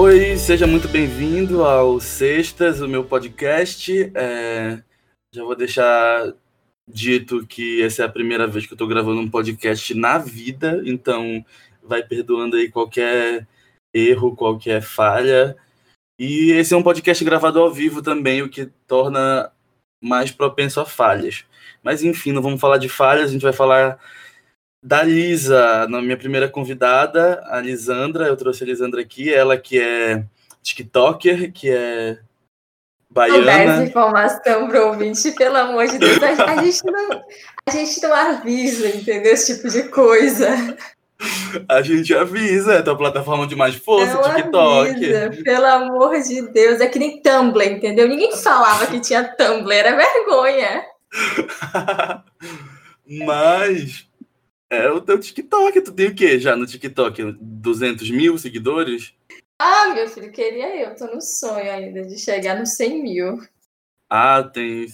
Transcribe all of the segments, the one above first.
Oi, seja muito bem-vindo ao Sextas, o meu podcast. É, já vou deixar dito que essa é a primeira vez que eu estou gravando um podcast na vida, então vai perdoando aí qualquer erro, qualquer falha. E esse é um podcast gravado ao vivo também, o que torna mais propenso a falhas. Mas enfim, não vamos falar de falhas, a gente vai falar da Lisa, na minha primeira convidada, a Lisandra. Eu trouxe a Lisandra aqui, ela que é TikToker, que é baiana. Não informação para o ouvinte, pelo amor de Deus. A gente, não, a gente não avisa, entendeu? Esse tipo de coisa. A gente avisa, é tua plataforma de mais força, não TikTok. Avisa, pelo amor de Deus, é que nem Tumblr, entendeu? Ninguém falava que tinha Tumblr, era vergonha. Mas é o teu TikTok. Tu tem o quê já no TikTok? 200 mil seguidores? Ah, meu filho, queria eu. Tô no sonho ainda de chegar nos 100 mil. Ah, tem.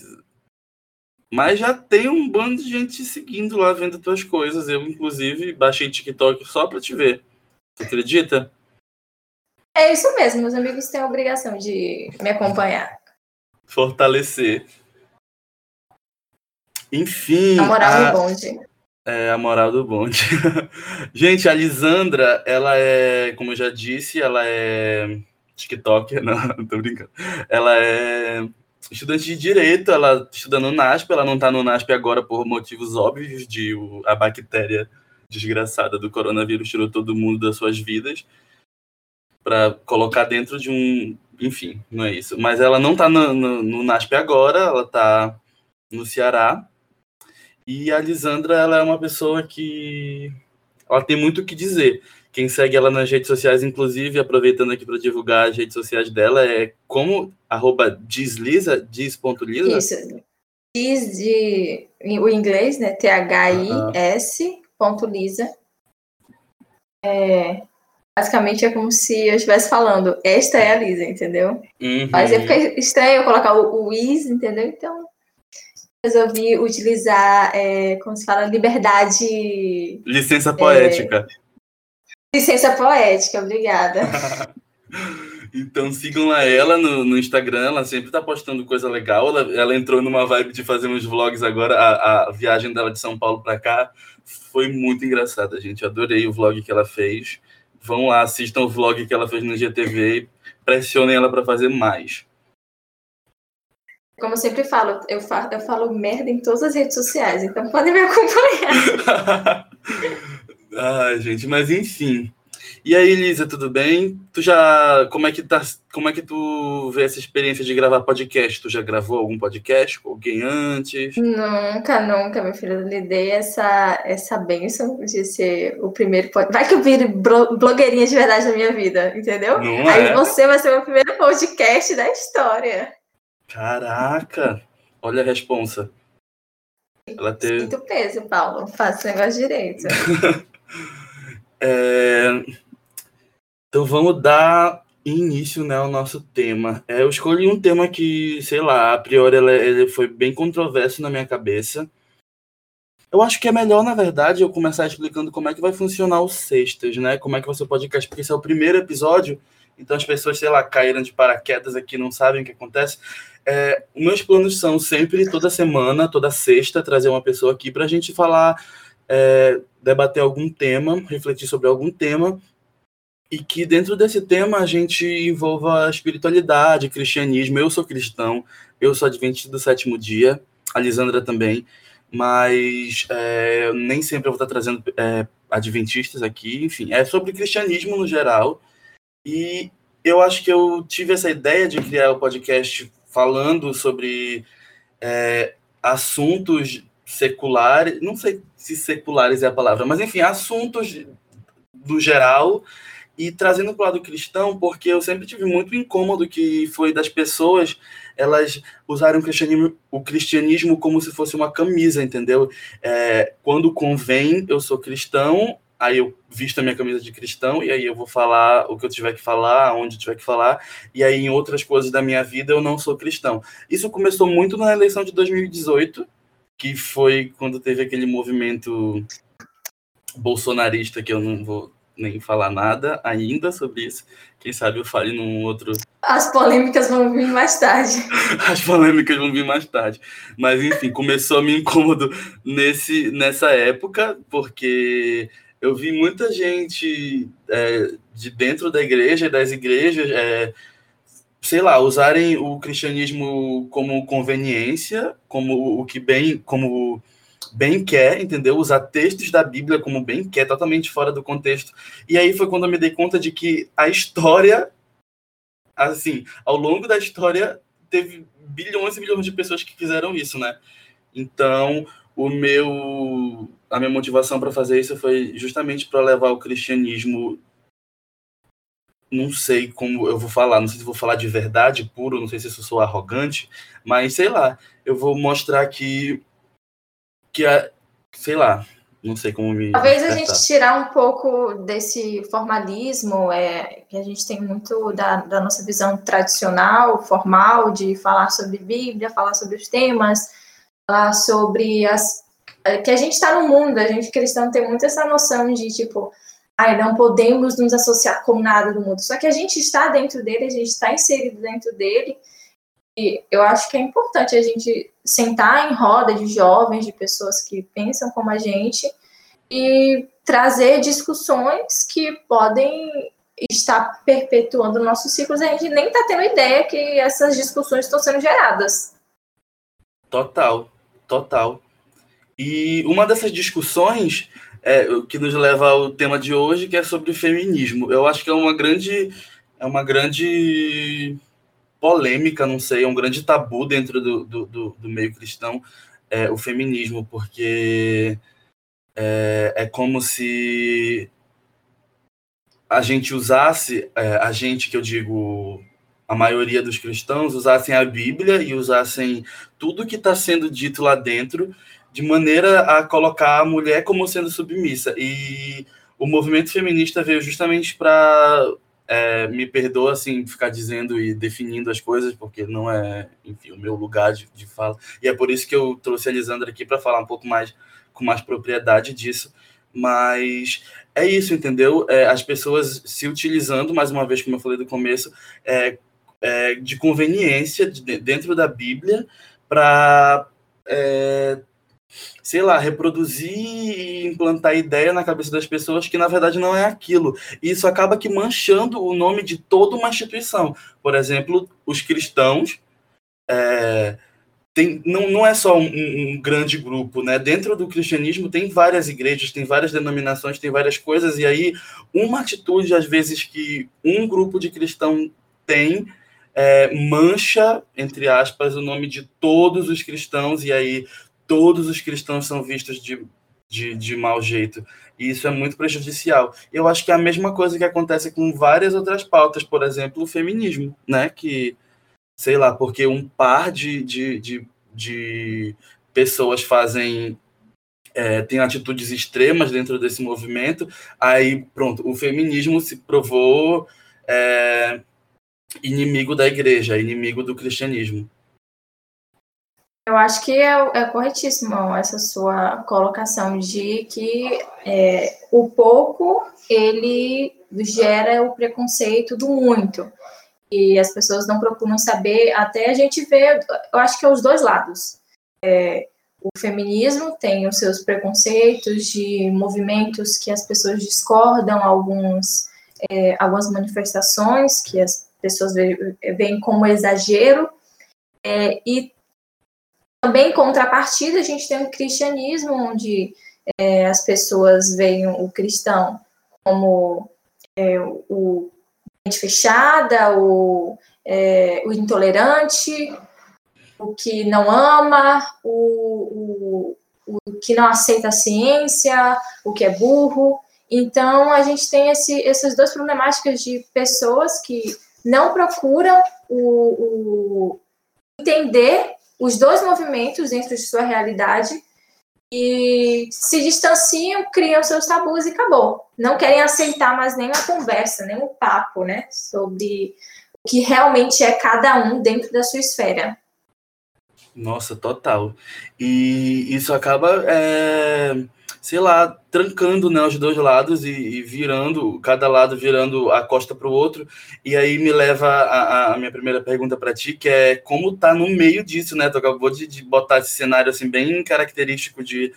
Mas já tem um bando de gente seguindo lá, vendo tuas coisas. Eu, inclusive, baixei TikTok só pra te ver. Tu acredita? É isso mesmo. Meus amigos têm a obrigação de me acompanhar. Fortalecer. Enfim. A moral a... do bonde. É a moral do bonde. Gente, a Lisandra, ela é, como eu já disse, ela é TikToker, não, não tô brincando. Ela é estudante de direito, ela estuda no NASP, ela não tá no NASP agora por motivos óbvios de o, a bactéria desgraçada do coronavírus tirou todo mundo das suas vidas para colocar dentro de um, enfim, não é isso. Mas ela não tá no, no, no NASP agora, ela tá no Ceará e a Lisandra, ela é uma pessoa que ela tem muito o que dizer. Quem segue ela nas redes sociais, inclusive, aproveitando aqui para divulgar as redes sociais dela, é como arroba dislisa, diz.lisa? Isso. Diz de o inglês, né? T-H-I-S ponto lisa. É, basicamente é como se eu estivesse falando, esta é a Lisa, entendeu? Uhum. Mas é fica estranho eu colocar o, o is, entendeu? Então resolvi utilizar, é, como se fala, liberdade. Licença poética. É, licença poética, obrigada. então sigam lá ela no, no, Instagram, ela sempre tá postando coisa legal. Ela, ela, entrou numa vibe de fazer uns vlogs agora. A, a viagem dela de São Paulo para cá foi muito engraçada, gente. Adorei o vlog que ela fez. Vão lá, assistam o vlog que ela fez no GTV e pressionem ela para fazer mais. Como eu sempre falo, eu falo, eu falo merda em todas as redes sociais, então podem me acompanhar. Ai, gente, mas enfim. E aí, Elisa, tudo bem? Tu já. Como é que tá. Como é que tu vê essa experiência de gravar podcast? Tu já gravou algum podcast com alguém antes? Nunca, nunca, meu filho. Eu lhe dei essa, essa bênção de ser o primeiro podcast. Vai que eu vire blogueirinha de verdade na minha vida, entendeu? Não aí é. você vai ser o primeiro podcast da história. Caraca! Olha a responsa. Ela teve... Muito peso, Paulo. Faça o negócio direito. é... Então vamos dar início né, ao nosso tema. É, eu escolhi um tema que, sei lá, a priori ele, foi bem controverso na minha cabeça. Eu acho que é melhor, na verdade, eu começar explicando como é que vai funcionar o Sextas, né? Como é que você pode porque esse é o primeiro episódio, então as pessoas, sei lá, caíram de paraquedas aqui, não sabem o que acontece. É, meus planos são sempre, toda semana, toda sexta, trazer uma pessoa aqui para a gente falar, é, debater algum tema, refletir sobre algum tema, e que dentro desse tema a gente envolva espiritualidade, cristianismo. Eu sou cristão, eu sou adventista do sétimo dia, a Lisandra também, mas é, nem sempre eu vou estar trazendo é, adventistas aqui, enfim, é sobre cristianismo no geral. E eu acho que eu tive essa ideia de criar o podcast falando sobre é, assuntos seculares, não sei se seculares é a palavra, mas enfim, assuntos do geral e trazendo para o lado cristão, porque eu sempre tive muito incômodo que foi das pessoas elas usarem o cristianismo, o cristianismo como se fosse uma camisa, entendeu? É, quando convém, eu sou cristão, aí eu visto a minha camisa de cristão e aí eu vou falar o que eu tiver que falar, onde eu tiver que falar, e aí em outras coisas da minha vida eu não sou cristão. Isso começou muito na eleição de 2018, que foi quando teve aquele movimento bolsonarista que eu não vou nem falar nada ainda sobre isso. Quem sabe eu fale num outro. As polêmicas vão vir mais tarde. As polêmicas vão vir mais tarde. Mas, enfim, começou a me incômodo nesse, nessa época, porque eu vi muita gente é, de dentro da igreja, das igrejas, é, sei lá, usarem o cristianismo como conveniência, como o que bem, como bem quer, entendeu? Usar textos da Bíblia como bem quer, totalmente fora do contexto. E aí foi quando eu me dei conta de que a história, assim, ao longo da história, teve bilhões e bilhões de pessoas que fizeram isso, né? Então, o meu, a minha motivação para fazer isso foi justamente para levar o cristianismo não sei como eu vou falar, não sei se vou falar de verdade puro, não sei se isso sou arrogante, mas sei lá, eu vou mostrar que que a, sei lá, não sei como me. Talvez a gente tirar um pouco desse formalismo, é, que a gente tem muito da, da nossa visão tradicional, formal, de falar sobre Bíblia, falar sobre os temas, falar sobre as. É, que a gente está no mundo, a gente cristão tem muito essa noção de tipo, ai, não podemos nos associar com nada do mundo. Só que a gente está dentro dele, a gente está inserido dentro dele, e eu acho que é importante a gente sentar em roda de jovens, de pessoas que pensam como a gente, e trazer discussões que podem estar perpetuando nossos ciclos. A gente nem está tendo ideia que essas discussões estão sendo geradas. Total, total. E uma dessas discussões é, que nos leva ao tema de hoje, que é sobre feminismo. Eu acho que é uma grande, é uma grande polêmica, não sei, é um grande tabu dentro do, do, do, do meio cristão, é, o feminismo, porque é, é, como se a gente usasse, é, a gente que eu digo, a maioria dos cristãos, usassem a Bíblia e usassem tudo que está sendo dito lá dentro de maneira a colocar a mulher como sendo submissa. E o movimento feminista veio justamente para é, me perdoa assim ficar dizendo e definindo as coisas, porque não é, enfim, o meu lugar de, de fala. E é por isso que eu trouxe a Lisandra aqui para falar um pouco mais com mais propriedade disso. Mas é isso, entendeu? É, as pessoas se utilizando, mais uma vez, como eu falei do começo, é, é de conveniência de, dentro da Bíblia para é, sei lá, reproduzir e implantar ideia na cabeça das pessoas que na verdade não é aquilo. E isso acaba que manchando o nome de toda uma instituição. Por exemplo, os cristãos. É, tem, não, não é só um, um, grande grupo, né? Dentro do cristianismo tem várias igrejas, tem várias denominações, tem várias coisas, e aí uma atitude, às vezes, que um grupo de cristão tem é, mancha, entre aspas, o nome de todos os cristãos, e aí todos os cristãos são vistos de, de, de mau jeito. E isso é muito prejudicial. Eu acho que é a mesma coisa que acontece com várias outras pautas, por exemplo, o feminismo, né? Que, sei lá, porque um par de, de, de, de pessoas fazem. É, tem atitudes extremas dentro desse movimento, aí pronto, o feminismo se provou é, inimigo da igreja, inimigo do cristianismo. Eu acho que é, é corretíssimo essa sua colocação de que é, o pouco ele gera o preconceito do muito e as pessoas não procuram saber até a gente ver eu acho que é os dois lados é, o feminismo tem os seus preconceitos de movimentos que as pessoas discordam alguns é, algumas manifestações que as pessoas veem como exagero é, e também, em contrapartida, a gente tem o cristianismo, onde é, as pessoas veem o cristão como é, o mente fechada, o, é, o, intolerante, o que não ama, o, o, o, que não aceita a ciência, o que é burro. Então, a gente tem esse, essas duas problemáticas de pessoas que não procuram o, entender os dois movimentos dentro de sua realidade e se distanciam, criam seus tabus e acabou. Não querem aceitar mais nem a conversa, nem o papo, né, sobre o que realmente é cada um dentro da sua esfera. Nossa, total. E isso acaba, é, sei lá, trancando né, os dois lados e, e virando, cada lado virando a costa para o outro. E aí me leva a, a minha primeira pergunta para ti, que é como tá no meio disso, né? Tu acabou de, de botar esse cenário assim bem característico de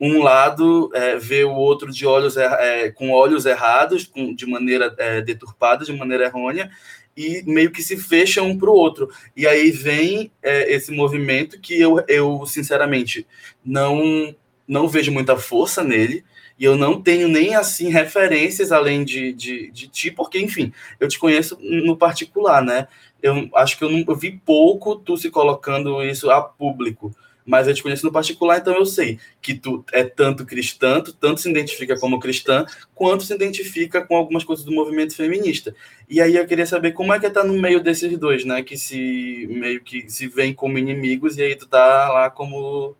um lado é, ver o outro de olhos é, com olhos errados, com, de maneira é, deturpada, de maneira errônea, e meio que se fecham um para o outro. E aí vem é, esse movimento que eu, eu, sinceramente, não, não vejo muita força nele, e eu não tenho nem, assim, referências além de, de, de ti, porque, enfim, eu te conheço no particular, né? Eu acho que eu, não, eu vi pouco tu se colocando isso a público, mas eu te conheço no particular, então eu sei que tu é tanto cristã, tu tanto se identifica como cristã, quanto se identifica com algumas coisas do movimento feminista. E aí eu queria saber como é que tá no meio desses dois, né? Que se meio que se veem como inimigos e aí tu tá lá como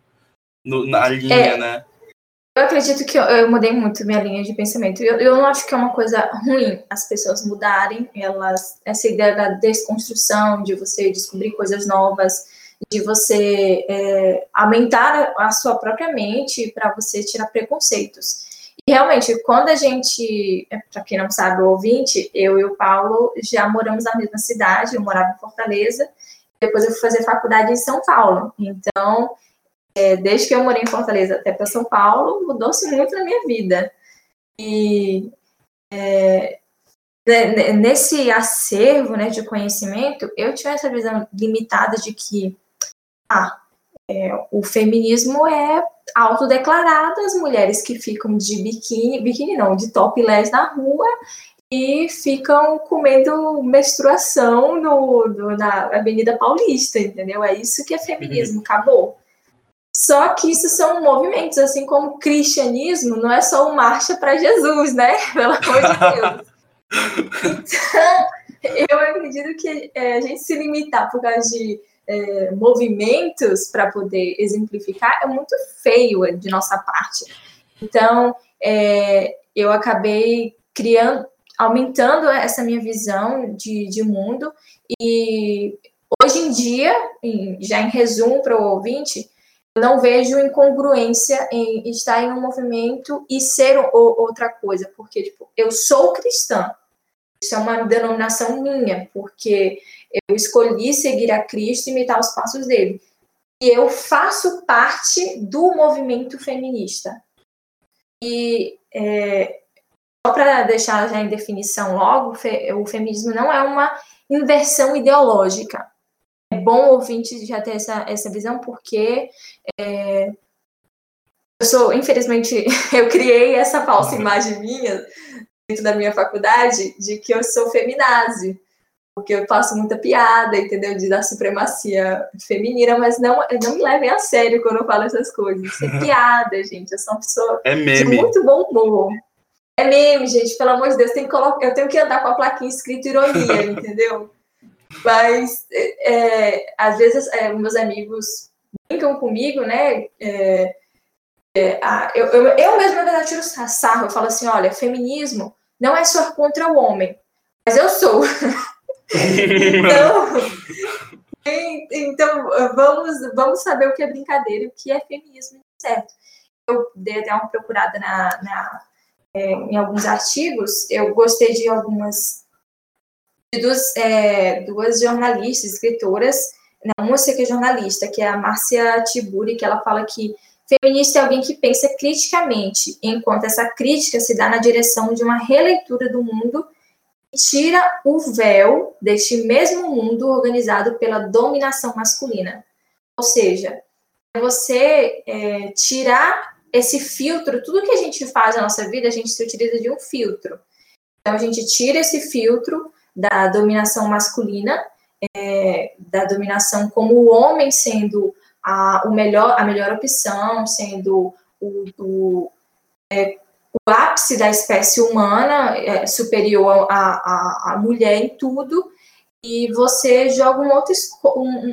no, na linha, é, né? Eu acredito que eu, eu, mudei muito minha linha de pensamento. Eu, eu não acho que é uma coisa ruim as pessoas mudarem, elas essa ideia da desconstrução, de você descobrir coisas novas de você é, aumentar a sua própria mente para você tirar preconceitos. E realmente, quando a gente, é, para quem não sabe, o ouvinte, eu e o Paulo já moramos na mesma cidade, eu morava em Fortaleza, depois eu fui fazer faculdade em São Paulo. Então, é, desde que eu morei em Fortaleza até para São Paulo, mudou-se muito na minha vida. E é, nesse acervo né, de conhecimento, eu tinha essa visão limitada de que ah, é, o feminismo é autodeclarado, as mulheres que ficam de biquíni, biquíni não, de topless na rua e ficam comendo menstruação no, no, na Avenida Paulista, entendeu? É isso que é feminismo, acabou. Só que isso são movimentos, assim como o cristianismo não é só uma marcha para Jesus, né? Pelo amor de Deus. Então, eu acredito que é, a gente se limitar por causa de é, movimentos para poder exemplificar é muito feio de nossa parte. Então, é, eu acabei criando, aumentando essa minha visão de, de mundo e hoje em dia, já em resumo para o ouvinte, não vejo incongruência em estar em um movimento e ser outra coisa, porque tipo, eu sou cristã. Isso é uma denominação minha, porque eu escolhi seguir a Cristo e imitar os passos dele. E eu faço parte do movimento feminista. E é, só para deixar já em definição logo, o feminismo não é uma inversão ideológica. É bom ouvinte já ter essa, essa visão, porque é, eu sou, infelizmente, eu criei essa falsa imagem minha dentro da minha faculdade de que eu sou feminazi porque eu faço muita piada, entendeu? De da supremacia feminina, mas não, não me levem a sério quando eu falo essas coisas. Isso é piada, gente. Eu sou uma pessoa é de muito bom humor. É meme, gente, pelo amor de Deus, tem que colocar, eu tenho que andar com a plaquinha escrito ironia, entendeu? Mas é, é, às vezes é, meus amigos brincam comigo, né? É, é, a, eu, eu, eu mesma, na verdade, tiro sarro. Eu falo assim: olha, feminismo não é só contra o homem, mas eu sou. então, então vamos, vamos saber o que é brincadeira e o que é feminismo, certo? Eu dei até uma procurada na, na é, em alguns artigos, eu gostei de algumas de duas, é, duas jornalistas, escritoras, não, uma sei que é jornalista, que é a Márcia Tiburi, que ela fala que feminista é alguém que pensa criticamente, enquanto essa crítica se dá na direção de uma releitura do mundo tira o véu deste mesmo mundo organizado pela dominação masculina. Ou seja, é você é, tirar esse filtro, tudo que a gente faz na nossa vida, a gente se utiliza de um filtro. Então, a gente tira esse filtro da dominação masculina, é, da dominação como o homem sendo a, o melhor, a melhor opção, sendo o, o é, o ápice da espécie humana, é superior à, mulher em tudo, e você joga uma outra,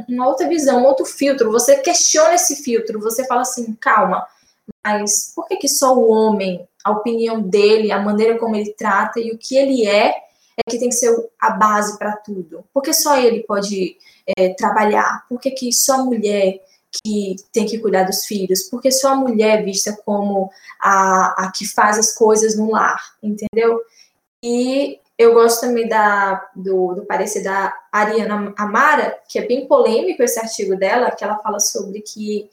uma outra visão, um outro filtro, você questiona esse filtro, você fala assim, calma, mas por que, que só o homem, a opinião dele, a maneira como ele trata e o que ele é, é que tem que ser a base para tudo? Por que só ele pode é, trabalhar? Por que, só a mulher que tem que cuidar dos filhos? Por que só a mulher é vista como a, a que faz as coisas no lar? Entendeu? E eu gosto também da, do, do parecer da Ariana Amara, que é bem polêmico esse artigo dela, que ela fala sobre que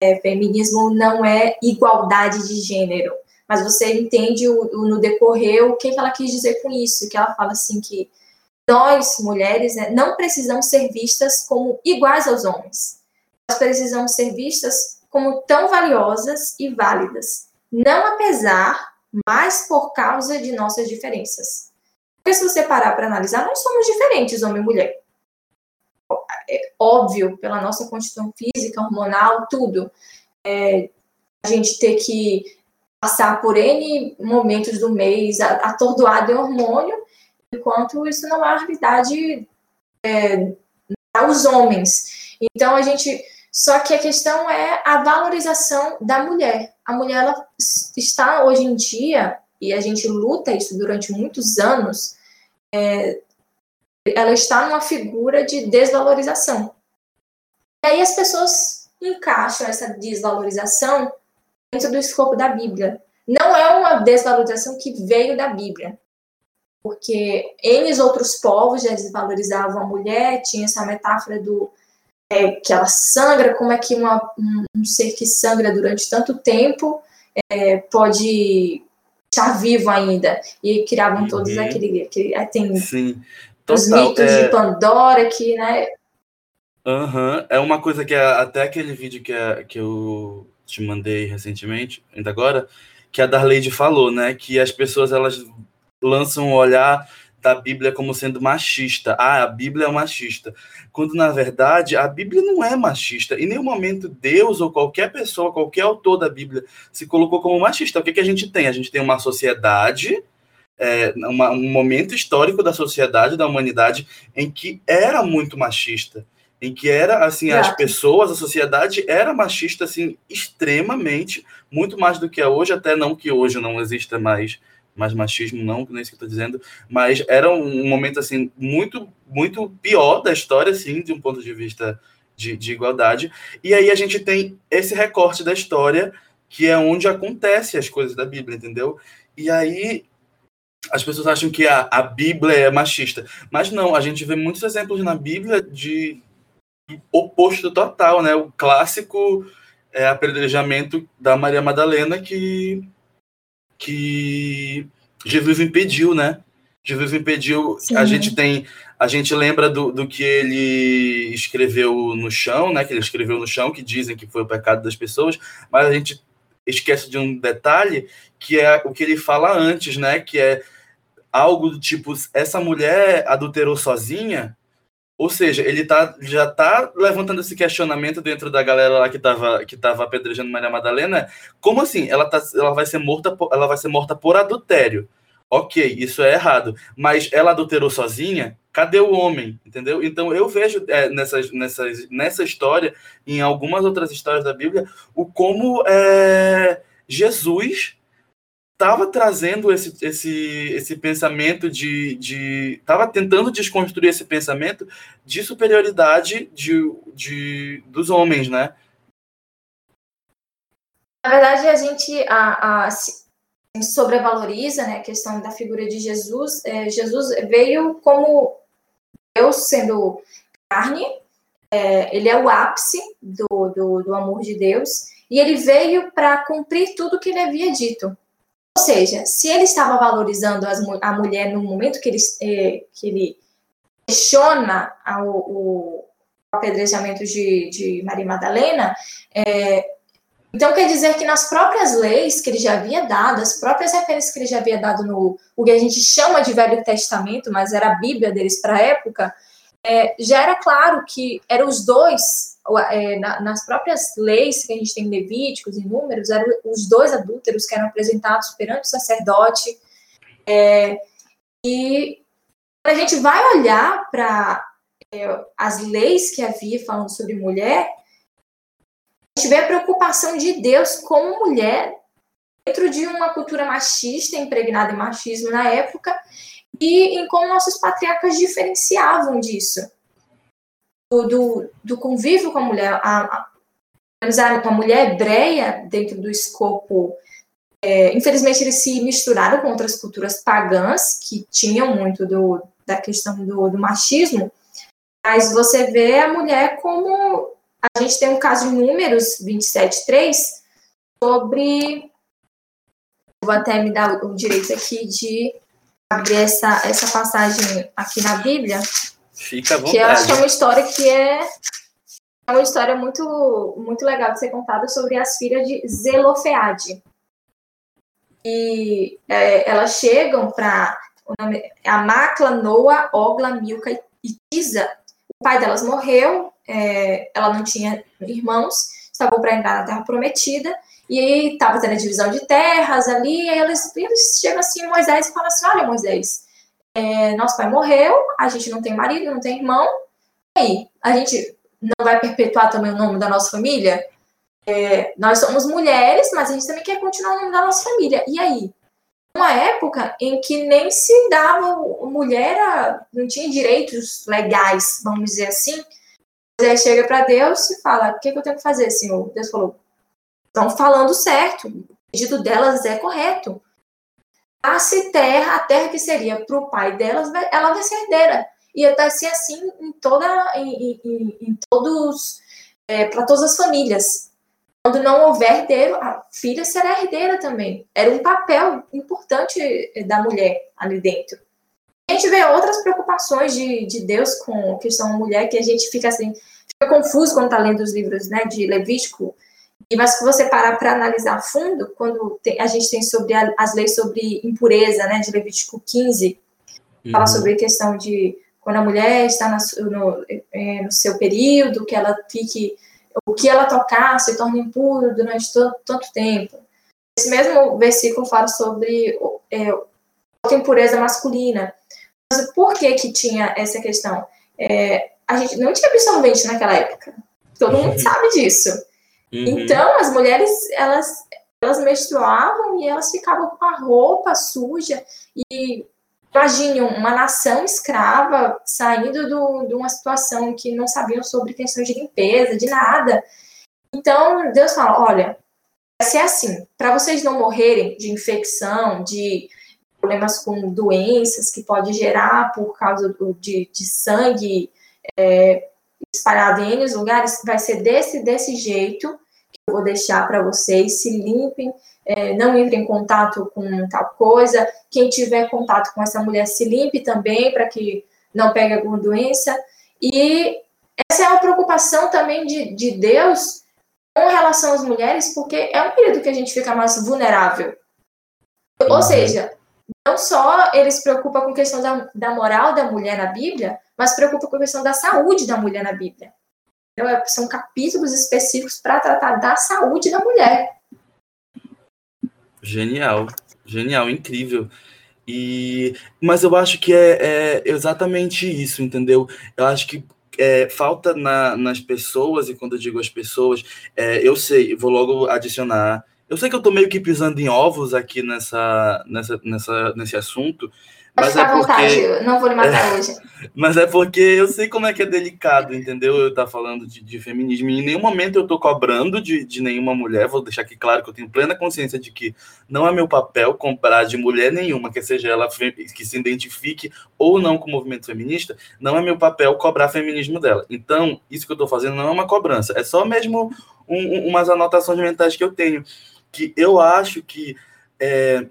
é, feminismo não é igualdade de gênero, mas você entende o, o, no decorrer o que, que ela quis dizer com isso, que ela fala assim que nós, mulheres, né, não precisamos ser vistas como iguais aos homens. Nós precisamos ser vistas como tão valiosas e válidas, não apesar, mas por causa de nossas diferenças. Porque se você parar para analisar, nós somos diferentes, homem e mulher. É óbvio, pela nossa constituição física, hormonal, tudo. É, a gente ter que passar por N momentos do mês atordoado em hormônio, enquanto isso não é uma realidade é, homens. Então, a gente. Só que a questão é a valorização da mulher. A mulher ela está hoje em dia, e a gente luta isso durante muitos anos, é, ela está numa figura de desvalorização. E aí as pessoas encaixam essa desvalorização dentro do escopo da Bíblia. Não é uma desvalorização que veio da Bíblia, porque eles outros povos já desvalorizavam a mulher, tinha essa metáfora do é, que ela sangra, como é que uma, um, um, ser que sangra durante tanto tempo é, pode estar vivo ainda. E criavam uhum. todos aquele, aquele. Tem Sim. Total, os mitos é... de Pandora que, né? Uhum. É uma coisa que é, até aquele vídeo que, é, que eu te mandei recentemente, ainda agora, que a Darleide falou, né? Que as pessoas elas lançam um olhar da Bíblia como sendo machista. Ah, a Bíblia é machista. Quando, na verdade, a Bíblia não é machista. Em nenhum momento Deus ou qualquer pessoa, qualquer autor da Bíblia se colocou como machista. O que, que a gente tem? A gente tem uma sociedade, é, uma, um momento histórico da sociedade, da humanidade, em que era muito machista. Em que era, assim, as pessoas, a sociedade era machista, assim, extremamente, muito mais do que é hoje, até não que hoje não exista mais mais machismo não, não é isso que eu estou dizendo, mas era um momento assim muito muito pior da história, assim, de um ponto de vista de, de igualdade. E aí a gente tem esse recorte da história que é onde acontece as coisas da Bíblia, entendeu? E aí as pessoas acham que a, a Bíblia é machista, mas não, a gente vê muitos exemplos na Bíblia de oposto total, né? O clássico é apedrejamento da Maria Madalena que que Jesus impediu, né? Jesus impediu. Sim. A gente tem, a gente lembra do, do que ele escreveu no chão, né? Que ele escreveu no chão, que dizem que foi o pecado das pessoas, mas a gente esquece de um detalhe que é o que ele fala antes, né? Que é algo do tipo: essa mulher adulterou sozinha, ou seja, ele tá, já está levantando esse questionamento dentro da galera lá que estava que tava apedrejando Maria Madalena. Como assim? Ela, tá, ela, vai ser morta por, ela vai ser morta por adultério. Ok, isso é errado. Mas ela adulterou sozinha? Cadê o homem? Entendeu? Então eu vejo é, nessas, nessas, nessa história, em algumas outras histórias da Bíblia, o como é, Jesus estava trazendo esse, esse, esse pensamento de. estava tentando desconstruir esse pensamento de superioridade de, de, dos homens, né? Na verdade, a gente a, a, sobrevaloriza né, a questão da figura de Jesus. É, Jesus veio como Deus sendo carne, é, ele é o ápice do, do, do amor de Deus, e ele veio para cumprir tudo que ele havia dito. Ou seja, se ele estava valorizando as, a mulher no momento que ele, eh, que ele questiona o, o apedrejamento de, de Maria Madalena, é, então quer dizer que nas próprias leis que ele já havia dado, as próprias referências que ele já havia dado no o que a gente chama de Velho Testamento, mas era a Bíblia deles para a época, é, já era claro que eram os dois é, na, nas próprias leis que a gente tem em Levíticos e Números, eram os dois adúlteros que eram apresentados perante o sacerdote. É, e a gente vai olhar para é, as leis que havia falando sobre mulher, a gente vê a preocupação de Deus com mulher dentro de uma cultura machista, impregnada em machismo na época, e em como nossos patriarcas diferenciavam disso. Do, do, convívio com a mulher. A, a, a mulher hebreia, dentro do escopo. É, infelizmente, eles se misturaram com outras culturas pagãs, que tinham muito do, da questão do, do machismo, mas você vê a mulher como. A gente tem um caso em Números 27.3 sobre. Vou até me dar o direito aqui de abrir essa, essa passagem aqui na Bíblia. Fica à vontade. Que eu acho que é uma história que é, é uma história muito, muito legal de ser contada sobre as filhas de Zelofeade. E é, elas chegam para a Macla, Noa, Ogla, Milca e Tisa. O pai delas morreu, é, ela não tinha irmãos, estavam para entrar na Terra Prometida, e aí estava tendo a divisão de terras ali, e eles, eles chegam assim, Moisés, e falam assim, olha, Moisés, é, nosso pai morreu, a gente não tem marido, não tem irmão, e aí, a gente não vai perpetuar também o nome da nossa família? É, nós somos mulheres, mas a gente também quer continuar o nome da nossa família. E aí? Uma época em que nem se dava, mulher não tinha direitos legais, vamos dizer assim. Moisés chega para Deus e fala: O que, que eu tenho que fazer, Senhor? Deus falou: estão falando certo. O pedido delas é correto. Passe terra, a terra que seria para o pai delas, ela vai ser herdeira. E vai ser assim em toda, em, em, em todos, é, para todas as famílias. Quando não houver herdeiro, a filha será herdeira também. Era um papel importante é, da mulher ali dentro. A gente vê outras preocupações de, de Deus com a questão mulher que a gente fica assim, fica confuso quando está lendo os livros né, de Levítico, mas se você parar para analisar a fundo, quando tem, a gente tem sobre a, as leis sobre impureza, né, de Levítico 15, uhum. fala sobre a questão de quando a mulher está no, no, é, no, seu período, que ela fique, o que ela tocar se torna impuro durante todo, tanto tempo. Esse mesmo versículo fala sobre é, a impureza masculina. Mas por que que tinha essa questão? É, a gente não tinha absorvente naquela época. Todo mundo sabe disso. Uhum. Então, as mulheres, elas, elas menstruavam e elas ficavam com a roupa suja. E imagine uma nação escrava saindo do, de uma situação que não sabiam sobre questões de limpeza, de nada. Então, Deus fala: olha, vai ser assim, para vocês não morrerem de infecção, de problemas com doenças que pode gerar por causa do, de, de sangue é, espalhado em N lugares, vai ser desse, desse jeito que eu vou deixar para vocês. Se limpem, é, não entrem em contato com tal coisa. Quem tiver contato com essa mulher, se limpe também, para que não pegue alguma doença. E essa é uma preocupação também de, de Deus com relação às mulheres, porque é um período que a gente fica mais vulnerável. Ou uhum. seja, não só ele se preocupa com a questão da, da moral da mulher na Bíblia, mas se preocupa com a questão da saúde da mulher na Bíblia. Então, é, são capítulos específicos para tratar da saúde da mulher. Genial, genial, incrível. E, mas eu acho que é, é exatamente isso, entendeu? Eu acho que é, falta na, nas pessoas, e quando eu digo as pessoas, é, eu sei, vou logo adicionar eu sei que eu tô meio que pisando em ovos aqui nessa, nessa, nessa, nesse assunto. Mas é porque... vontade, não vou lhe matar é, hoje. Mas é porque eu sei como é que é delicado, entendeu? Eu estar tá falando de, de, feminismo. E em nenhum momento eu tô cobrando de, de nenhuma mulher. Vou deixar aqui claro que eu tenho plena consciência de que não é meu papel comprar de mulher nenhuma, que seja ela que se identifique ou não com o movimento feminista, não é meu papel cobrar feminismo dela. Então, isso que eu tô fazendo não é uma cobrança, é só mesmo um, um, umas anotações mentais que eu tenho que eu acho que é,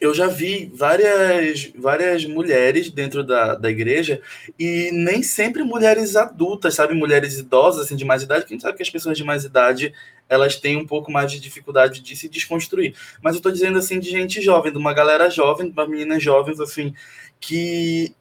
eu já vi várias, várias mulheres dentro da, da igreja e nem sempre mulheres adultas, sabe? Mulheres idosas, assim, de mais idade, quem sabe que as pessoas de mais idade elas têm um pouco mais de dificuldade de se desconstruir. Mas eu tô dizendo, assim, de gente jovem, de uma galera jovem, de uma meninas jovens, assim, que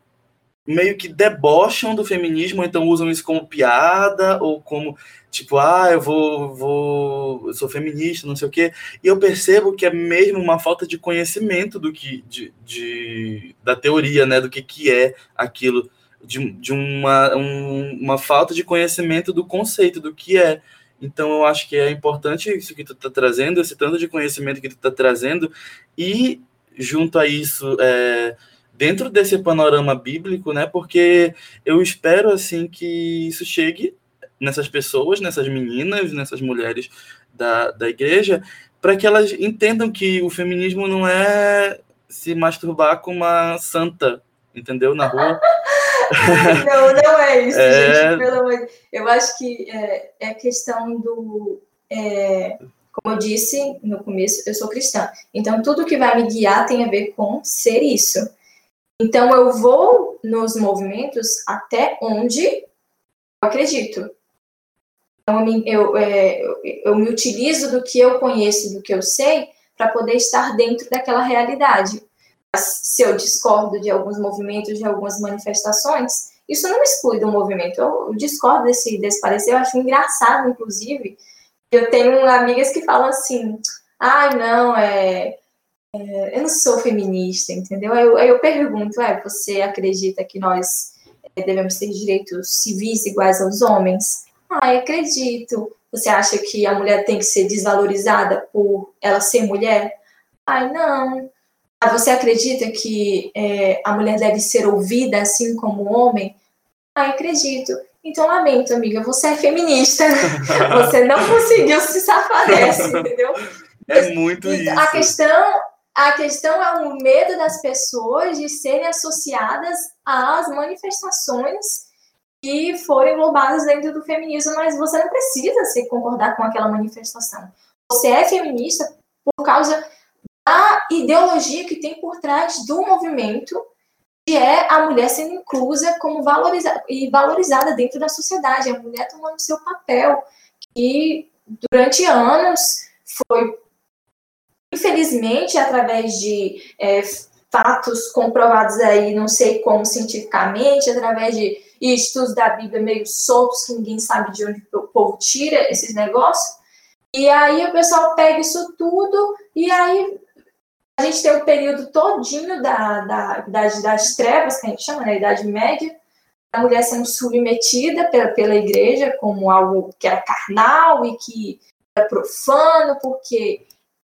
meio que debocham do feminismo, então usam isso como piada ou como tipo, ah, eu vou, vou, eu sou feminista, não sei o quê. E eu percebo que é mesmo uma falta de conhecimento do que, de, de da teoria, né, do que, que é aquilo, de, de uma, um, uma falta de conhecimento do conceito, do que é. Então, eu acho que é importante isso que tu está trazendo, esse tanto de conhecimento que tu está trazendo, e junto a isso, é, dentro desse panorama bíblico, né? Porque eu espero assim que isso chegue nessas pessoas, nessas meninas, nessas mulheres da, da igreja, para que elas entendam que o feminismo não é se masturbar com uma santa, entendeu? Na rua. não, não é isso, é... gente. Pelo amor de Eu acho que é, é questão do. É, como eu disse no começo, eu sou cristã. Então, tudo que vai me guiar tem a ver com ser isso. Então, eu vou nos movimentos até onde eu acredito. Então, eu, é, eu, eu me utilizo do que eu conheço, do que eu sei, para poder estar dentro daquela realidade. Mas, se eu discordo de alguns movimentos, de algumas manifestações, isso não exclui do movimento. Eu, eu discordo desse, desse parecer, eu acho engraçado, inclusive. Eu tenho amigas que falam assim: ai, ah, não, é, eu não sou feminista, entendeu? Aí eu, eu pergunto: é, você acredita que nós é, devemos ter direitos civis iguais aos homens? Ah, acredito. Você acha que a mulher tem que ser desvalorizada por ela ser mulher? Ai, não. Ah, você acredita que é, a mulher deve ser ouvida assim como o homem? Ai, acredito. Então, lamento, amiga, você é feminista. você não conseguiu se safar dessa, entendeu? É muito isso. A questão, a questão é o medo das pessoas de serem associadas às manifestações que foram englobadas dentro do feminismo, mas você não precisa se concordar com aquela manifestação. Você é feminista por causa da ideologia que tem por trás do movimento, que é a mulher sendo inclusa como valorizada e valorizada dentro da sociedade, a mulher tomando seu papel, que durante anos foi, infelizmente, através de é, fatos comprovados aí, não sei como cientificamente, através de estudos da Bíblia meio soltos, que ninguém sabe de onde o povo tira esses negócios. E aí o pessoal pega isso tudo e aí a gente tem o período todinho da, da, das, das trevas, que a gente chama, na né, Idade Média, a mulher sendo submetida pela, pela igreja como algo que era carnal e que era profano, porque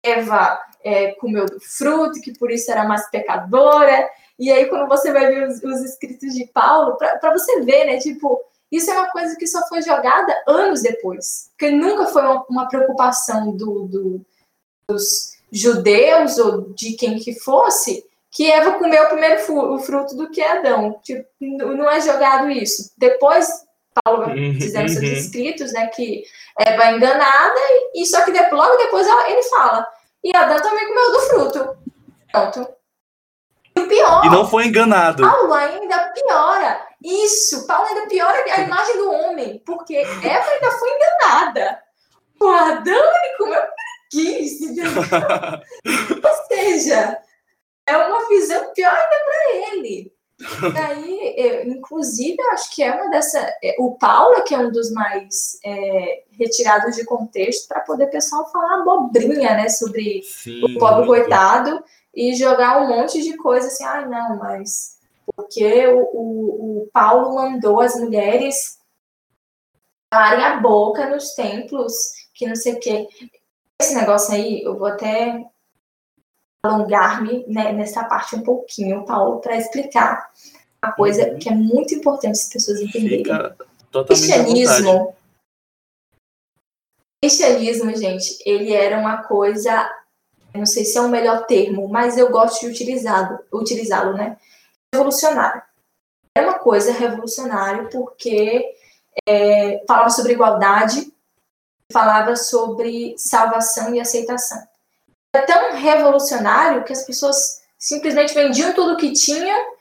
Eva é, comeu do fruto, que por isso era mais pecadora. E aí, quando você vai ver os, os escritos de Paulo, para você ver, né? Tipo, isso é uma coisa que só foi jogada anos depois. Porque nunca foi uma, uma preocupação do, do, dos judeus ou de quem que fosse que Eva comeu primeiro o fruto do que Adão. Tipo, não é jogado isso. Depois, Paulo uhum, dizendo uhum. seus escritos, né, que Eva é enganada, e só que logo depois ele fala, e Adão também comeu do fruto. Pronto. E pior. E não foi enganado. Paulo ainda piora. Isso, Paulo ainda piora a imagem do homem, porque Eva ainda foi enganada. O Adão ele comeu quis. Ou seja, é uma visão pior ainda para ele. Daí, eu, inclusive, eu acho que é uma dessa. É, o Paulo, que é um dos mais é, retirados de contexto, para poder o pessoal falar abobrinha, né, sobre Sim, o pobre coitado e jogar um monte de coisa assim, ai, ah, não, mas porque o, o, o Paulo mandou as mulheres calarem a boca nos templos, que não sei o quê. Esse negócio aí, eu vou até alongar-me né, nessa parte um pouquinho, Paulo, para explicar uma coisa uhum. que é muito importante as pessoas entenderem. Cristianismo. Cristianismo, gente, ele era uma coisa, não sei se é o melhor termo, mas eu gosto de utilizá-lo, utilizá-lo, né? Revolucionário. É uma coisa revolucionária porque é, falava sobre igualdade, falava sobre salvação e aceitação. É tão revolucionário que as pessoas simplesmente vendiam tudo que tinham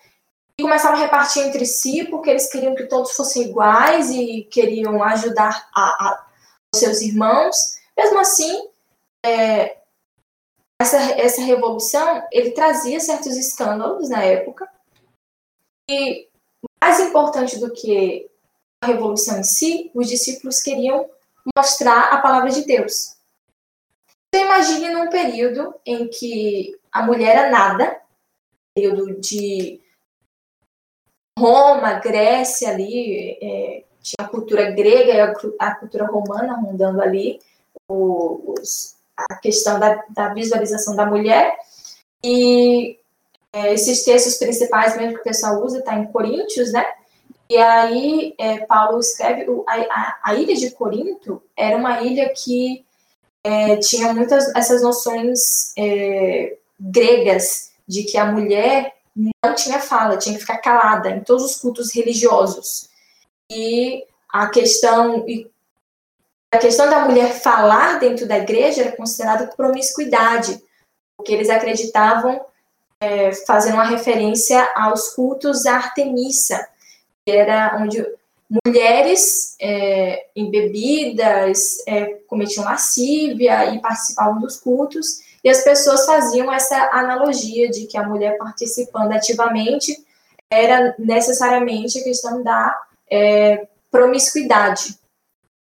e começavam a repartir entre si porque eles queriam que todos fossem iguais e queriam ajudar a, a os seus irmãos. Mesmo assim, é, essa, essa revolução ele trazia certos escândalos na época e mais importante do que a revolução em si, os discípulos queriam mostrar a palavra de Deus. Então, imagine num período em que a mulher era nada, período de Roma, Grécia ali, é, tinha a cultura grega e a, a cultura romana rondando ali, os, a questão da, da, visualização da mulher, e é, esses textos principais mesmo que o pessoal usa, está em Coríntios, né? E aí é, Paulo escreve, o, a, a, ilha de Corinto era uma ilha que é, tinha muitas essas noções é, gregas de que a mulher não tinha fala, tinha que ficar calada em todos os cultos religiosos. E a questão a questão da mulher falar dentro da igreja era considerada promiscuidade, porque eles acreditavam é, fazendo uma referência aos cultos à Artemisa, que era onde mulheres é, embebidas é, cometiam lascívia e participavam dos cultos, e as pessoas faziam essa analogia de que a mulher participando ativamente era necessariamente a questão da é, promiscuidade.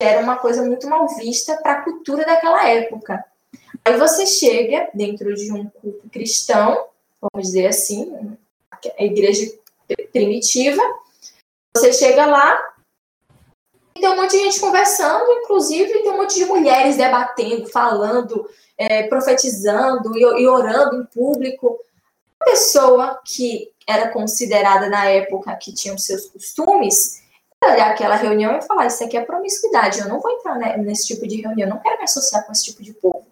Era uma coisa muito mal vista para a cultura daquela época. Aí você chega dentro de um culto cristão, vamos dizer assim, a igreja primitiva, você chega lá e tem um monte de gente conversando, inclusive tem um monte de mulheres debatendo, falando, é, profetizando e, e orando em público. Uma pessoa que era considerada na época que tinha os seus costumes, olhar aquela reunião e falar: Isso aqui é promiscuidade, eu não vou entrar nesse tipo de reunião, eu não quero me associar com esse tipo de povo.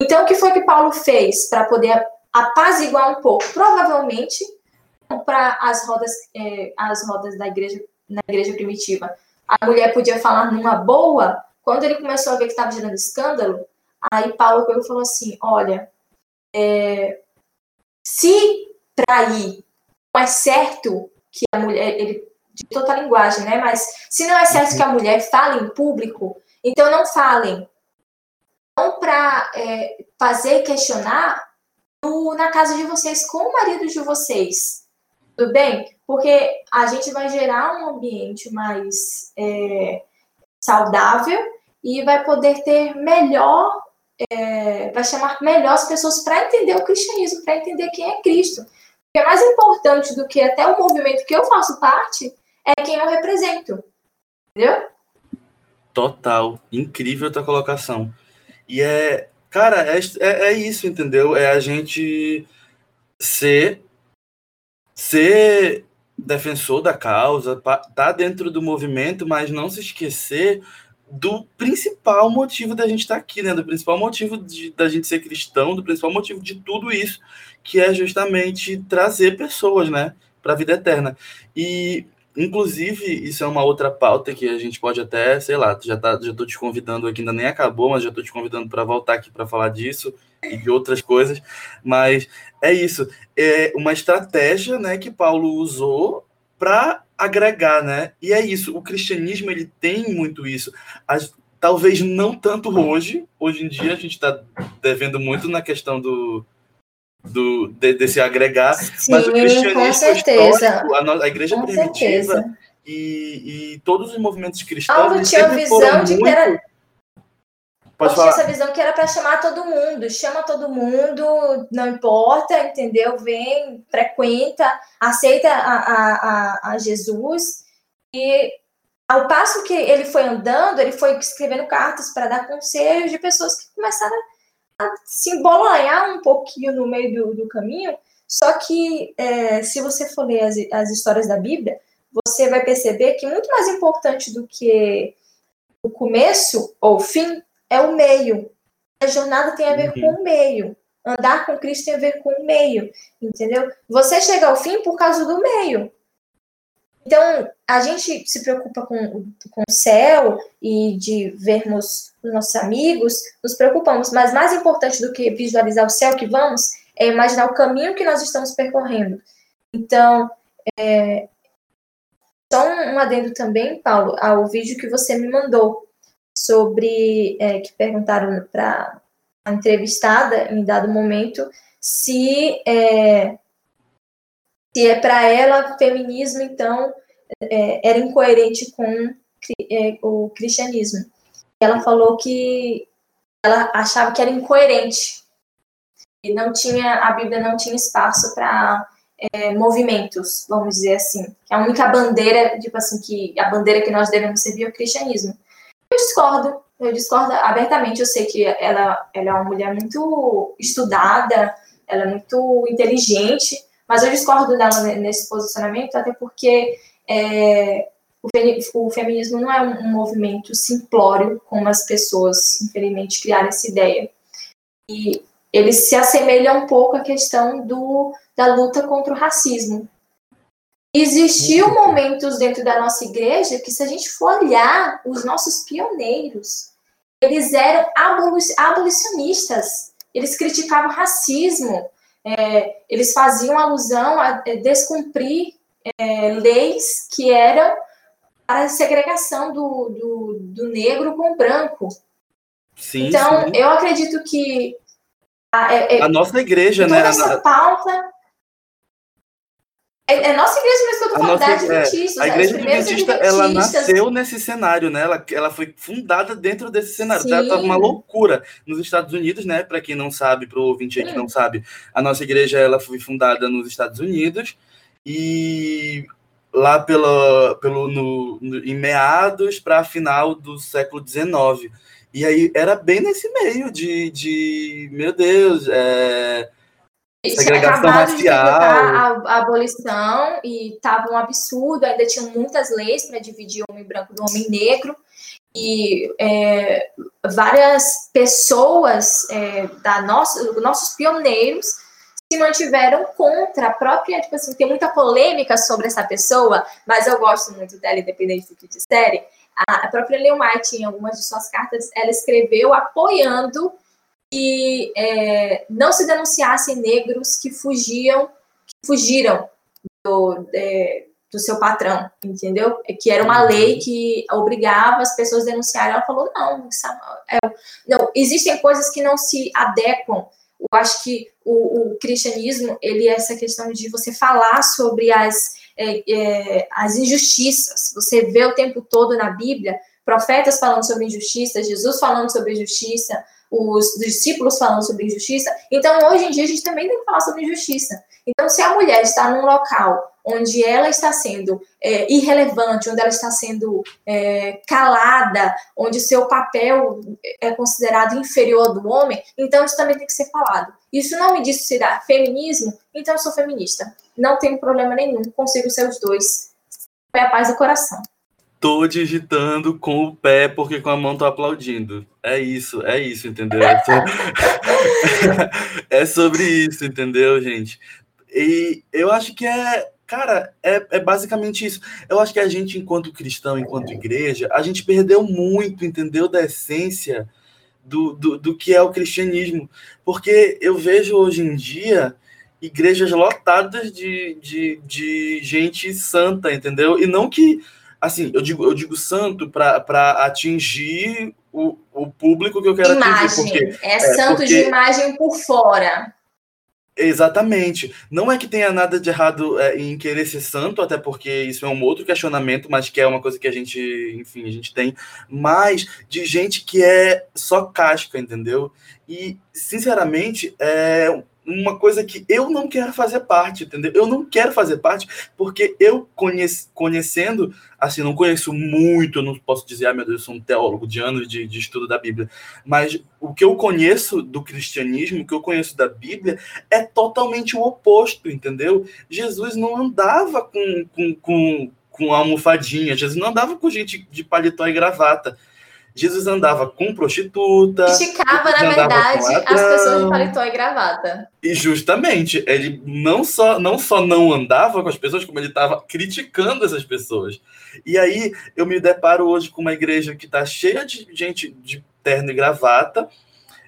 Então, o que foi que Paulo fez para poder apaziguar um pouco? Provavelmente para as rodas, é, as rodas da igreja, na igreja primitiva. A mulher podia falar numa boa, quando ele começou a ver que estava gerando escândalo, aí Paulo pegou falou assim: olha, é, se trair não é certo que a mulher, ele de toda a linguagem, né? Mas se não é certo que a mulher fale em público, então não falem. Não para é, fazer questionar no, na casa de vocês com o marido de vocês. Tudo bem? Porque a gente vai gerar um ambiente mais é, saudável e vai poder ter melhor, é, vai chamar melhor as pessoas para entender o cristianismo, para entender quem é Cristo. Que é mais importante do que até o movimento que eu faço parte é quem eu represento. Entendeu? Total. Incrível a tua colocação. E é, cara, é, é, é isso, entendeu? É a gente ser, ser defensor da causa, tá dentro do movimento, mas não se esquecer do principal motivo da gente estar tá aqui, né? Do principal motivo de, da gente ser cristão, do principal motivo de tudo isso, que é justamente trazer pessoas, né, para a vida eterna. E Inclusive, isso é uma outra pauta que a gente pode até, sei lá, já, tá, já tô te convidando aqui, ainda nem acabou, mas já tô te convidando para voltar aqui para falar disso e de outras coisas. Mas é isso, é uma estratégia, né, que Paulo usou para agregar, né? E é isso, o cristianismo ele tem muito isso. As, talvez não tanto hoje, hoje em dia a gente está devendo muito na questão do, do, de, desse agregar, Sim, mas o cristianismo histórico, a, a igreja com primitiva e, e, todos os movimentos cristãos. Paulo tinha a visão de muito... que era. Pode tinha essa visão que era para chamar todo mundo, chama todo mundo, não importa, entendeu? Vem, frequenta, aceita a, a, a, a Jesus. E ao passo que ele foi andando, ele foi escrevendo cartas para dar conselhos de pessoas que começaram a se embolanhar um pouquinho no meio do, do caminho, só que é, se você for ler as, as histórias da Bíblia, você vai perceber que muito mais importante do que o começo ou o fim é o meio. A jornada tem a ver uhum. com o meio. Andar com Cristo tem a ver com o meio, entendeu? Você chega ao fim por causa do meio. Então, a gente se preocupa com, com o céu e de vermos os nossos amigos, nos preocupamos, mas mais importante do que visualizar o céu que vamos é imaginar o caminho que nós estamos percorrendo. Então, é, só um adendo também, Paulo, ao vídeo que você me mandou sobre é, que perguntaram para a entrevistada em dado momento se é, se é para ela feminismo, então é, era incoerente com é, o cristianismo. Ela falou que ela achava que era incoerente e não tinha a Bíblia não tinha espaço para é, movimentos, vamos dizer assim. A única bandeira, tipo assim, que a bandeira que nós devemos servir é o cristianismo. Eu discordo, eu discordo abertamente. Eu sei que ela, ela é uma mulher muito estudada, ela é muito inteligente, mas eu discordo dela nesse posicionamento, até porque é, o, feminismo não é um, movimento simplório, como as pessoas, infelizmente, criaram essa ideia. E ele se assemelha um pouco à questão do, da luta contra o racismo. Existiu momentos dentro da nossa igreja que, se a gente for olhar os nossos pioneiros, eles eram abolicionistas, eles criticavam racismo, é, eles faziam alusão a é, descumprir é, leis que eram para a segregação do, do, do negro com o branco. Sim, então, sim. eu acredito que a, é, é, a nossa igreja, toda né? Essa pauta é, é nossa igreja mesmo que eu tô falando, nossa, da Adventistas. É, a igreja adventista, ela nasceu nesse cenário, né? Ela, ela foi fundada dentro desse cenário. Ela tava uma loucura nos Estados Unidos, né? Para quem não sabe, para o ouvinte aí que não sabe, a nossa igreja ela foi fundada nos Estados Unidos e lá pela, pelo, no, no em meados para final do século XIX. E aí era bem nesse meio de, de meu Deus, é, segregação racial. A, a, abolição e estava um absurdo, ainda tinham muitas leis para dividir o homem branco do homem negro. E é, várias pessoas é, da nossa, nossos pioneiros se mantiveram contra a própria, tipo assim, tem muita polêmica sobre essa pessoa, mas eu gosto muito dela, independente do que disserem. A, a própria Leon White, em algumas de suas cartas, ela escreveu apoiando que é, não se denunciassem negros que fugiam, que fugiram do, é, do seu patrão, entendeu? É que era uma lei que obrigava as pessoas a denunciarem. Ela falou, não, é, não, existem coisas que não se adequam. Eu acho que o, o cristianismo, ele é essa questão de você falar sobre as, é, é, as injustiças. Você vê o tempo todo na Bíblia profetas falando sobre injustiça, Jesus falando sobre injustiça, os discípulos falando sobre injustiça. Então, hoje em dia, a gente também tem que falar sobre injustiça. Então, se a mulher está num local onde ela está sendo é, irrelevante, onde ela está sendo é, calada, onde seu papel é considerado inferior do homem, então isso também tem que ser falado. Isso não me diz se dá feminismo, então eu sou feminista. Não tenho problema nenhum, consigo ser os dois. Foi a paz do coração. Tô digitando com o pé porque com a mão tô aplaudindo. É isso, é isso, entendeu? É, é sobre isso, entendeu, gente? E eu acho que é, cara, é, é basicamente isso. Eu acho que a gente, enquanto cristão, enquanto igreja, a gente perdeu muito, entendeu, da essência do, do, do que é o cristianismo. Porque eu vejo hoje em dia igrejas lotadas de, de, de gente santa, entendeu? E não que assim, eu digo, eu digo santo para atingir o, o público que eu quero imagem. atingir. Porque, é, é santo porque... de imagem por fora. Exatamente. Não é que tenha nada de errado é, em querer ser santo, até porque isso é um outro questionamento, mas que é uma coisa que a gente, enfim, a gente tem, mas de gente que é só casca, entendeu? E, sinceramente, é uma coisa que eu não quero fazer parte, entendeu? Eu não quero fazer parte porque eu conhece, conhecendo, assim, não conheço muito, não posso dizer, ah, meu Deus, eu sou um teólogo de anos de, de estudo da Bíblia, mas o que eu conheço do cristianismo, o que eu conheço da Bíblia, é totalmente o oposto, entendeu? Jesus não andava com, com, com, com almofadinha, Jesus não andava com gente de paletó e gravata. Jesus andava com prostituta. Criticava, na verdade, as pessoas de paletó e gravata. E justamente, ele não só, não só não andava com as pessoas, como ele estava criticando essas pessoas. E aí eu me deparo hoje com uma igreja que está cheia de gente de terno e gravata.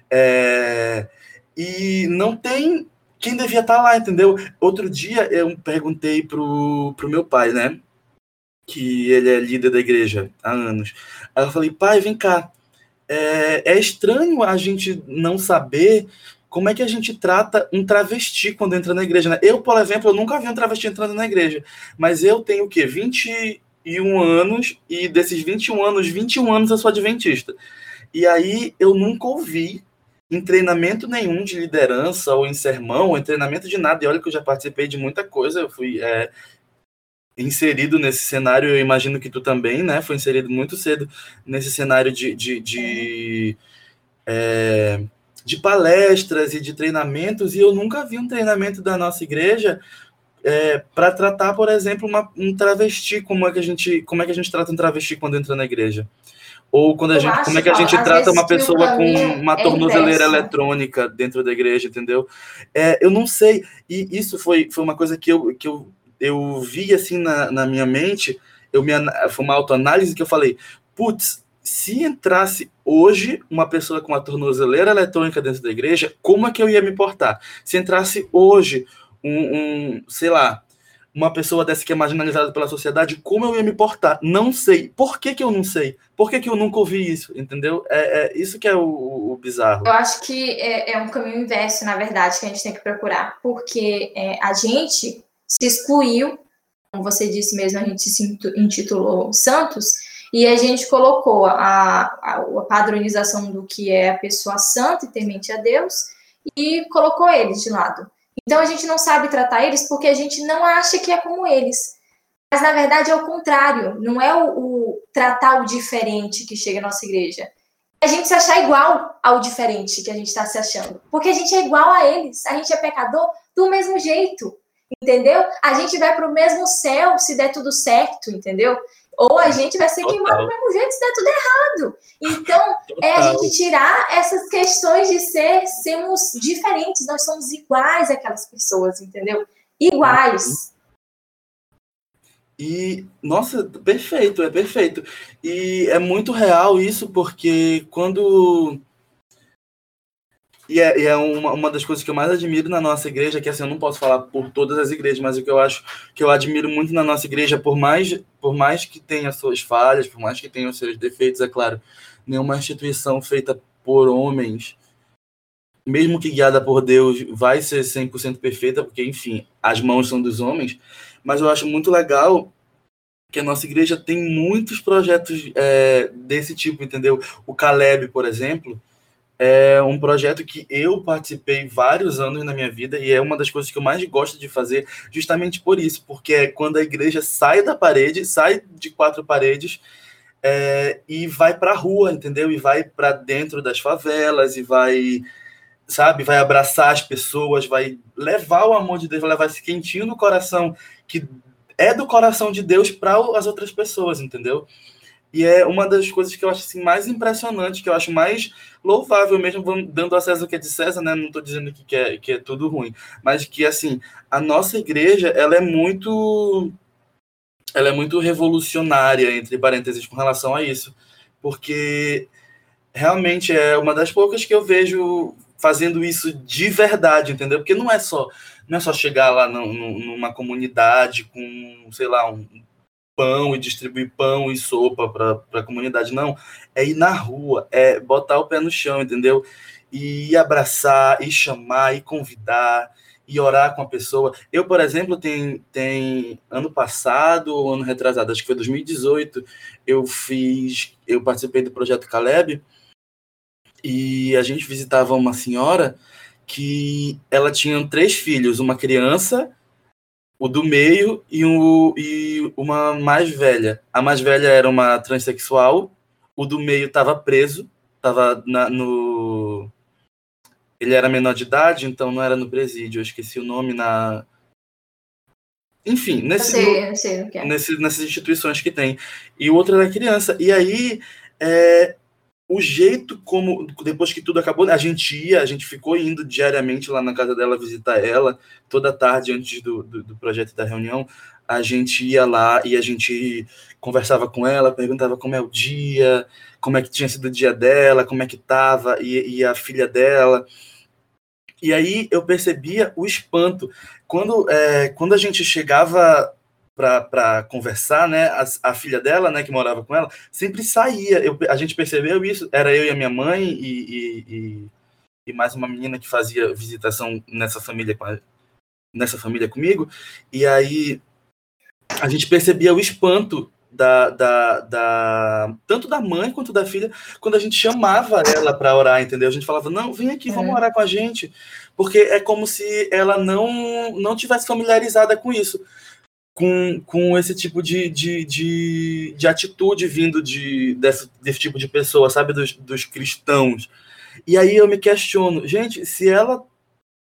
É, e não tem quem devia estar tá lá, entendeu? Outro dia eu perguntei pro, pro meu pai, né? Que ele é líder da igreja há anos. Aí eu falei, pai, vem cá. É, é estranho a gente não saber como é que a gente trata um travesti quando entra na igreja. Né? Eu, por exemplo, eu nunca vi um travesti entrando na igreja. Mas eu tenho o quê? 21 anos, e desses 21 anos, 21 anos eu sou adventista. E aí eu nunca ouvi em treinamento nenhum de liderança, ou em sermão, ou em treinamento de nada. E olha que eu já participei de muita coisa. Eu fui é, inserido nesse cenário, eu imagino que tu também, né? Foi inserido muito cedo nesse cenário de, de, de é, de palestras e de treinamentos, e eu nunca vi um treinamento da nossa igreja é, para tratar, por exemplo, uma, um travesti, como é que a gente, como é que a gente trata um travesti quando entra na igreja? Ou quando a eu gente, como é que a gente trata uma pessoa com uma é tornozeleira eletrônica dentro da igreja, entendeu? É, eu não sei. E isso foi, foi uma coisa que eu, que eu, eu vi assim na, na minha mente. Eu me, foi uma autoanálise que eu falei, putz, se entrasse hoje uma pessoa com uma tornozeleira eletrônica dentro da igreja, como é que eu ia me portar? Se entrasse hoje um, um sei lá, uma pessoa dessa que é marginalizada pela sociedade, como eu ia me portar? Não sei. Por que, que eu não sei? Por que, que eu nunca ouvi isso? Entendeu? É, é isso que é o, o, bizarro. Eu acho que é, é, um caminho inverso, na verdade, que a gente tem que procurar. Porque é, a gente se excluiu, como você disse mesmo, a gente se intitulou Santos, e a gente colocou a, a, a padronização do que é a pessoa santa e temente a Deus e colocou eles de lado. Então a gente não sabe tratar eles porque a gente não acha que é como eles. Mas na verdade é o contrário, não é o, o tratar o diferente que chega à nossa igreja. A gente se achar igual ao diferente que a gente está se achando. Porque a gente é igual a eles. A gente é pecador do mesmo jeito. Entendeu? A gente vai para o mesmo céu se der tudo certo, entendeu? Ou a gente vai ser queimado do mesmo jeito se der tudo errado. Então, Total. é a gente tirar essas questões de ser, sermos diferentes, nós somos iguais àquelas pessoas, entendeu? Iguais. E, nossa, perfeito, é perfeito. E é muito real isso, porque quando e é, e é uma, uma, das coisas que eu mais admiro na nossa igreja, que assim, eu não posso falar por todas as igrejas, mas o que eu acho que eu admiro muito na nossa igreja, por mais, por mais que tenha suas falhas, por mais que tenha os seus defeitos, é claro, nenhuma instituição feita por homens, mesmo que guiada por Deus, vai ser 100% perfeita, porque, enfim, as mãos são dos homens, mas eu acho muito legal que a nossa igreja tem muitos projetos é, desse tipo, entendeu? O Caleb, por exemplo, é um projeto que eu participei vários anos na minha vida e é uma das coisas que eu mais gosto de fazer, justamente por isso, porque é quando a igreja sai da parede, sai de quatro paredes é, e vai para a rua, entendeu? E vai para dentro das favelas e vai, sabe, vai abraçar as pessoas, vai levar o amor de Deus, vai levar esse quentinho no coração que é do coração de Deus para as outras pessoas, entendeu? E é uma das coisas que eu acho assim, mais impressionante, que eu acho mais louvável mesmo, dando a César o que é de César, né? Não estou dizendo que é, que é tudo ruim, mas que, assim, a nossa igreja, ela é muito... Ela é muito revolucionária, entre parênteses, com relação a isso. Porque realmente é uma das poucas que eu vejo fazendo isso de verdade, entendeu? Porque não é só não é só chegar lá no, no, numa comunidade com, sei lá, um pão e distribuir pão e sopa para a comunidade, não. É ir na rua, é botar o pé no chão, entendeu? E abraçar, e chamar, e convidar, e orar com a pessoa. Eu, por exemplo, tem, tem ano passado, ano retrasado, acho que foi 2018, eu fiz, eu participei do projeto Caleb, e a gente visitava uma senhora que ela tinha três filhos, uma criança, o do meio e, um, e uma mais velha. A mais velha era uma transexual, o do meio estava preso, estava no. Ele era menor de idade, então não era no presídio, eu esqueci o nome na. Enfim, nesse, eu sei, eu sei é. nesse, nessas instituições que tem. E o outro era criança. E aí é, o jeito como, depois que tudo acabou, a gente ia, a gente ficou indo diariamente lá na casa dela visitar ela, toda tarde antes do, do, do projeto da reunião, a gente ia lá e a gente conversava com ela, perguntava como é o dia, como é que tinha sido o dia dela, como é que estava, e, e a filha dela. E aí eu percebia o espanto. Quando, é, quando a gente chegava para conversar, né? A, a, filha dela, né, que morava com ela, sempre saía. Eu, a gente percebeu isso. Era eu e a minha mãe e, e, e mais uma menina que fazia visitação nessa família nessa família comigo. E aí a gente percebia o espanto da, da, da, tanto da mãe quanto da filha quando a gente chamava ela para orar, entendeu? A gente falava não, vem aqui, vamos é. orar com a gente, porque é como se ela não não tivesse familiarizada com isso com, com esse tipo de, de, de, de atitude vindo de, desse, desse tipo de pessoa, sabe? Dos, dos cristãos. E aí eu me questiono, gente, se ela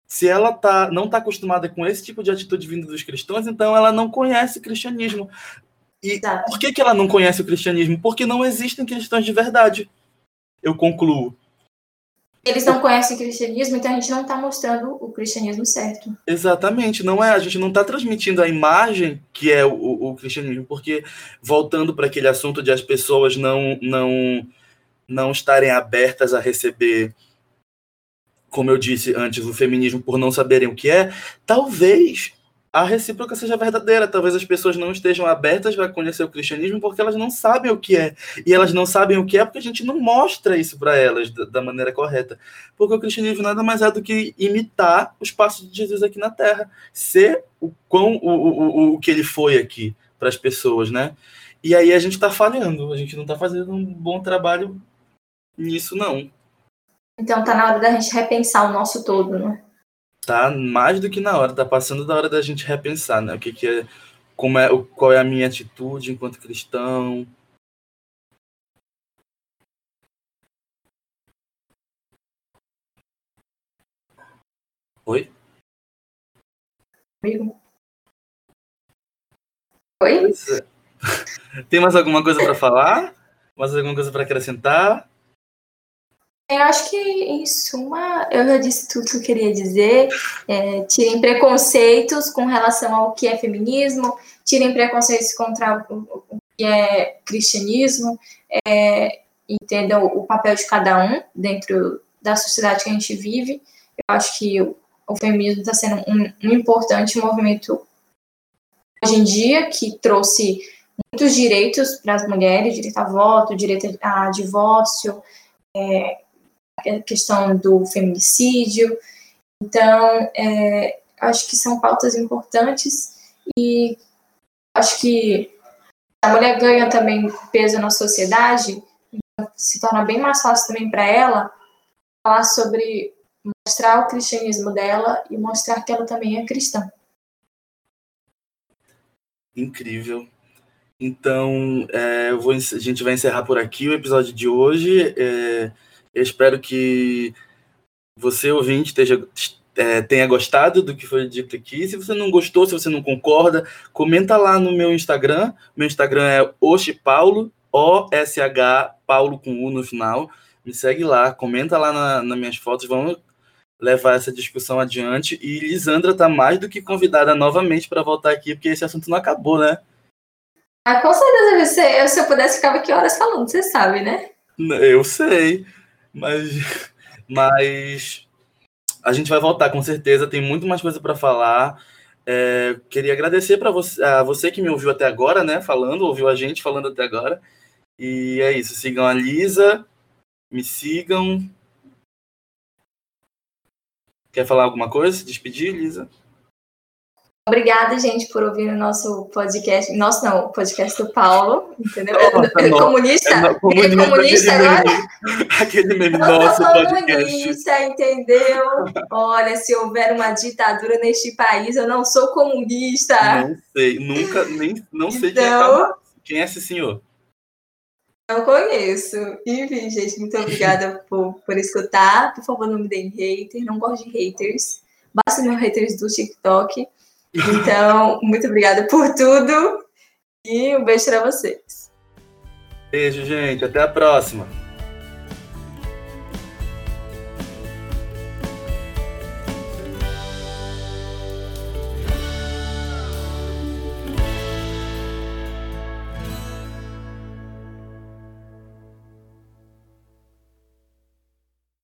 se ela tá, não está acostumada com esse tipo de atitude vindo dos cristãos, então ela não conhece o cristianismo. E por que, que ela não conhece o cristianismo? Porque não existem cristãos de verdade. Eu concluo. Eles não conhecem o cristianismo, então a gente não está mostrando o cristianismo certo. Exatamente, não é. A gente não está transmitindo a imagem que é o, o cristianismo, porque voltando para aquele assunto de as pessoas não não não estarem abertas a receber como eu disse antes, o feminismo por não saberem o que é, talvez a recíproca seja verdadeira. Talvez as pessoas não estejam abertas a conhecer o cristianismo porque elas não sabem o que é. E elas não sabem o que é porque a gente não mostra isso para elas da, maneira correta. Porque o cristianismo nada mais é do que imitar os passos de Jesus aqui na Terra, ser o, quão, o, o, o que ele foi aqui para as pessoas, né? E aí a gente está falhando, a gente não está fazendo um bom trabalho nisso, não. Então tá na hora da gente repensar o nosso todo, né? Tá mais do que na hora, tá passando da hora da gente repensar, né? O que, que é, como é, qual é a minha atitude enquanto cristão. Oi? Oi? Oi? Tem mais alguma coisa para falar? Mais alguma coisa para acrescentar? Eu acho que, em suma, eu já disse tudo que eu queria dizer. É, tirem preconceitos com relação ao que é feminismo, tirem preconceitos contra o, que é cristianismo, é, entendam o papel de cada um dentro da sociedade que a gente vive. Eu acho que o, o feminismo está sendo um, um importante movimento hoje em dia que trouxe muitos direitos para as mulheres, direito a voto, direito a divórcio, é, a questão do feminicídio. Então, é, acho que são pautas importantes e acho que a mulher ganha também peso na sociedade, então se torna bem mais fácil também para ela falar sobre mostrar o cristianismo dela e mostrar que ela também é cristã. Incrível. Então, é, vou, a gente vai encerrar por aqui o episódio de hoje. É, eu espero que você, ouvinte, esteja, é, tenha gostado do que foi dito aqui. Se você não gostou, se você não concorda, comenta lá no meu Instagram. Meu Instagram é oshipaulo, O-S-H, Paulo com U no final. Me segue lá, comenta lá na, nas minhas fotos, vamos levar essa discussão adiante. E Lisandra está mais do que convidada novamente para voltar aqui, porque esse assunto não acabou, né? Ah, com certeza, você, se eu pudesse, ficava aqui horas falando, você sabe, né? Eu sei. Mas, mas a gente vai voltar com certeza. Tem muito mais coisa para falar. É, queria agradecer para você, a você que me ouviu até agora, né? Falando, ouviu a gente falando até agora. E é isso. Sigam a Lisa, me sigam. Quer falar alguma coisa? Despedir, Lisa? Obrigada, gente, por ouvir o nosso podcast. Nosso não, o podcast do Paulo, entendeu? Nossa, é, comunista? É, comunista, é comunista agora? aquele meme nosso podcast. comunista, entendeu? Olha, se houver uma ditadura neste país, eu não sou comunista. Não sei, nunca, nem, não sei então, quem, é, então- quem é esse senhor. Não conheço. Enfim, gente, muito obrigada por, por escutar. Por favor, não me deem hater. Não gosto de haters. Basta meus haters do TikTok. Então, muito obrigada por tudo e um beijo para vocês. Beijo, gente. Até a próxima.